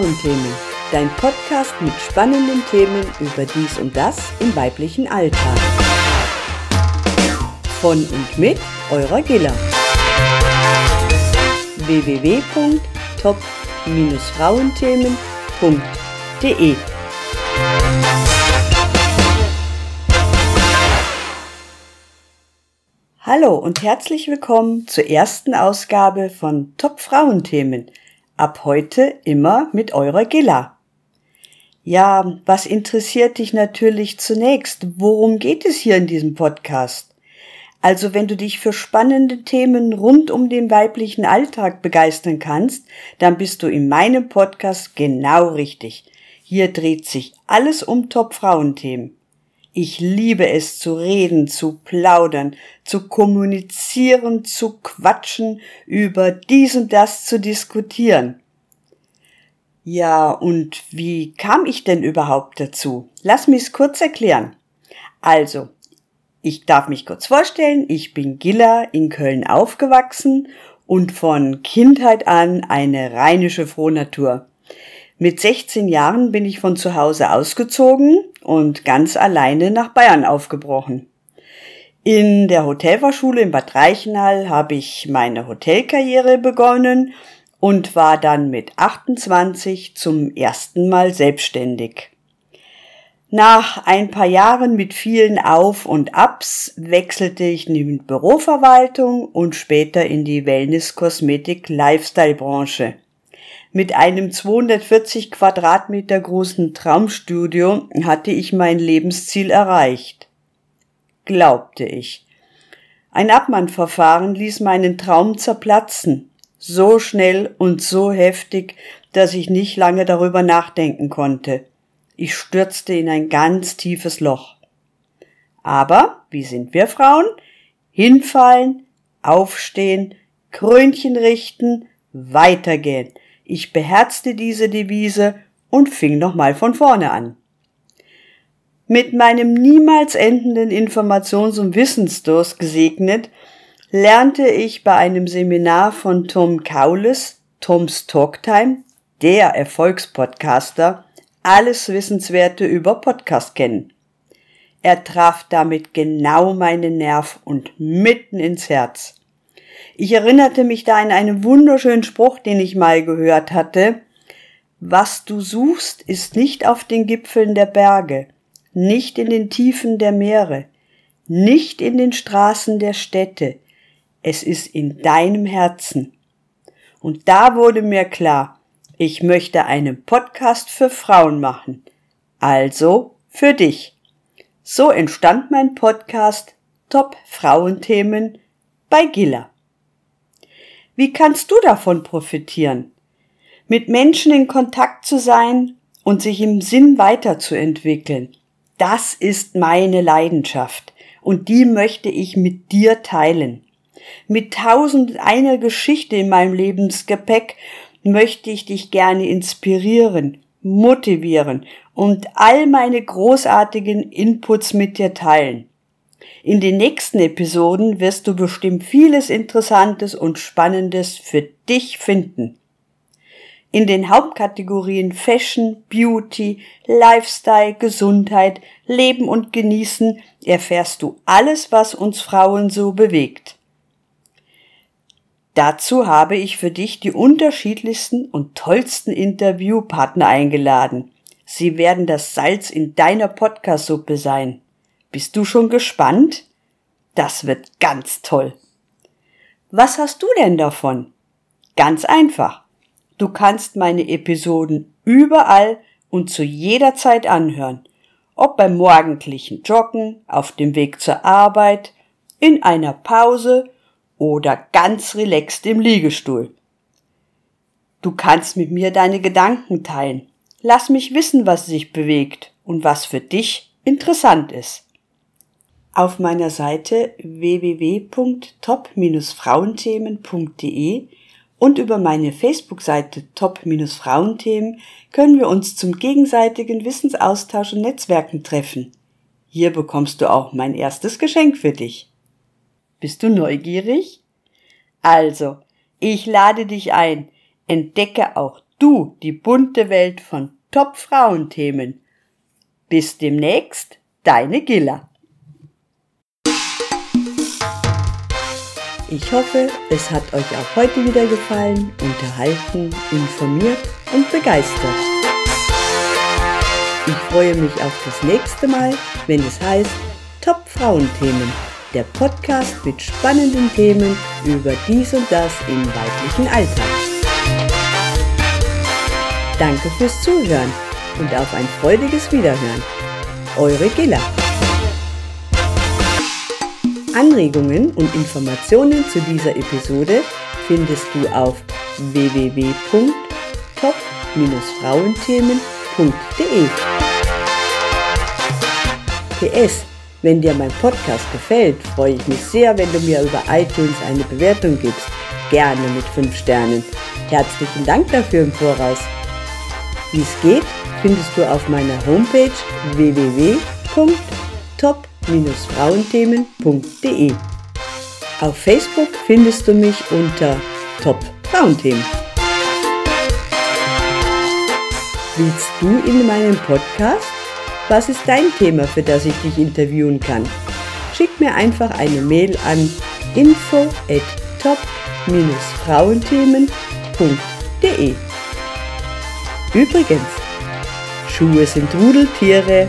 Frauenthemen, dein Podcast mit spannenden Themen über dies und das im weiblichen Alltag. Von und mit eurer Gilla. www.top-frauenthemen.de Hallo und herzlich willkommen zur ersten Ausgabe von Top Frauenthemen. Ab heute immer mit eurer Gilla. Ja, was interessiert dich natürlich zunächst? Worum geht es hier in diesem Podcast? Also wenn du dich für spannende Themen rund um den weiblichen Alltag begeistern kannst, dann bist du in meinem Podcast genau richtig. Hier dreht sich alles um Top-Frauenthemen. Ich liebe es zu reden, zu plaudern, zu kommunizieren, zu quatschen, über dies und das zu diskutieren. Ja, und wie kam ich denn überhaupt dazu? Lass mich's kurz erklären. Also, ich darf mich kurz vorstellen, ich bin Gilla in Köln aufgewachsen und von Kindheit an eine rheinische Frohnatur. Mit 16 Jahren bin ich von zu Hause ausgezogen und ganz alleine nach Bayern aufgebrochen. In der Hotelfachschule in Bad Reichenhall habe ich meine Hotelkarriere begonnen und war dann mit 28 zum ersten Mal selbstständig. Nach ein paar Jahren mit vielen Auf und Abs wechselte ich in die Büroverwaltung und später in die Wellness-Kosmetik-Lifestyle-Branche. Mit einem 240 Quadratmeter großen Traumstudio hatte ich mein Lebensziel erreicht. Glaubte ich. Ein Abmannverfahren ließ meinen Traum zerplatzen. So schnell und so heftig, dass ich nicht lange darüber nachdenken konnte. Ich stürzte in ein ganz tiefes Loch. Aber, wie sind wir Frauen? Hinfallen, aufstehen, Krönchen richten, weitergehen. Ich beherzte diese Devise und fing nochmal von vorne an. Mit meinem niemals endenden Informations- und Wissensdurst gesegnet, lernte ich bei einem Seminar von Tom Kaules, Toms Talktime, der Erfolgspodcaster, alles Wissenswerte über Podcast kennen. Er traf damit genau meinen Nerv und mitten ins Herz. Ich erinnerte mich da an einen wunderschönen Spruch, den ich mal gehört hatte. Was du suchst, ist nicht auf den Gipfeln der Berge, nicht in den Tiefen der Meere, nicht in den Straßen der Städte, es ist in deinem Herzen. Und da wurde mir klar, ich möchte einen Podcast für Frauen machen. Also für dich. So entstand mein Podcast Top Frauenthemen bei Gilla. Wie kannst du davon profitieren? Mit Menschen in Kontakt zu sein und sich im Sinn weiterzuentwickeln. Das ist meine Leidenschaft und die möchte ich mit dir teilen. Mit tausend einer Geschichte in meinem Lebensgepäck möchte ich dich gerne inspirieren, motivieren und all meine großartigen Inputs mit dir teilen. In den nächsten Episoden wirst du bestimmt vieles Interessantes und Spannendes für dich finden. In den Hauptkategorien Fashion, Beauty, Lifestyle, Gesundheit, Leben und Genießen erfährst du alles, was uns Frauen so bewegt. Dazu habe ich für dich die unterschiedlichsten und tollsten Interviewpartner eingeladen. Sie werden das Salz in deiner Podcast-Suppe sein. Bist du schon gespannt? Das wird ganz toll. Was hast du denn davon? Ganz einfach. Du kannst meine Episoden überall und zu jeder Zeit anhören. Ob beim morgendlichen Joggen, auf dem Weg zur Arbeit, in einer Pause oder ganz relaxed im Liegestuhl. Du kannst mit mir deine Gedanken teilen. Lass mich wissen, was sich bewegt und was für dich interessant ist. Auf meiner Seite www.top-frauenthemen.de und über meine Facebook-Seite Top-Frauenthemen können wir uns zum gegenseitigen Wissensaustausch und Netzwerken treffen. Hier bekommst du auch mein erstes Geschenk für dich. Bist du neugierig? Also, ich lade dich ein, entdecke auch du die bunte Welt von Top-Frauenthemen. Bis demnächst, deine Gilla. Ich hoffe, es hat euch auch heute wieder gefallen, unterhalten, informiert und begeistert. Ich freue mich auf das nächste Mal, wenn es heißt Top Frauenthemen, der Podcast mit spannenden Themen über dies und das im weiblichen Alltag. Danke fürs Zuhören und auf ein freudiges Wiederhören. Eure Gilla. Anregungen und Informationen zu dieser Episode findest du auf www.top-frauenthemen.de. PS, wenn dir mein Podcast gefällt, freue ich mich sehr, wenn du mir über iTunes eine Bewertung gibst. Gerne mit 5 Sternen. Herzlichen Dank dafür im Voraus. Wie es geht, findest du auf meiner Homepage www.top top-frauenthemen.de. Auf Facebook findest du mich unter Top Frauenthemen. Willst du in meinem Podcast? Was ist dein Thema, für das ich dich interviewen kann? Schick mir einfach eine Mail an info at top-frauenthemen.de. Übrigens, Schuhe sind Rudeltiere,